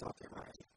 is not their right.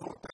importa.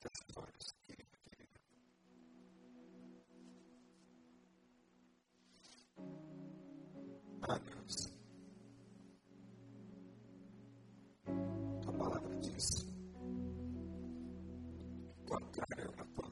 teus Deus. A palavra diz: o contrário à tua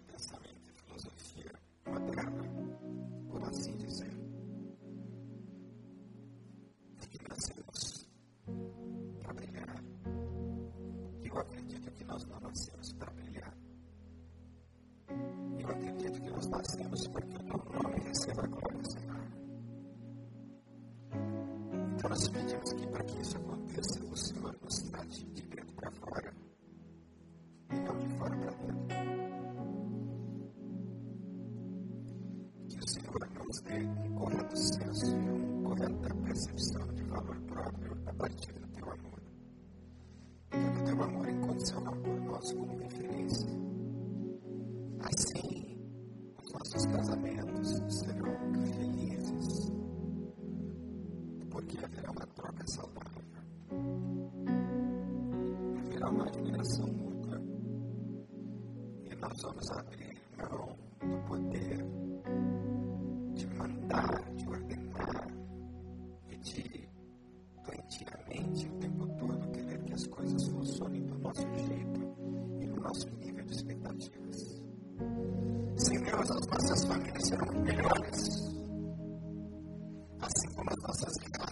fazemos para que o nome receba glória, Senhor. Então nós pedimos que para que isso aconteça, o Senhor nos trate de dentro para fora e não de fora para dentro. Que o Senhor nos dê um correto senso e uma correta percepção de valor próprio a partir do teu amor. E que o teu amor incondicional por nós como referência. Serão felizes, porque haverá uma troca saudável, nuestras masas familiares serán millones. Así como las masas de cada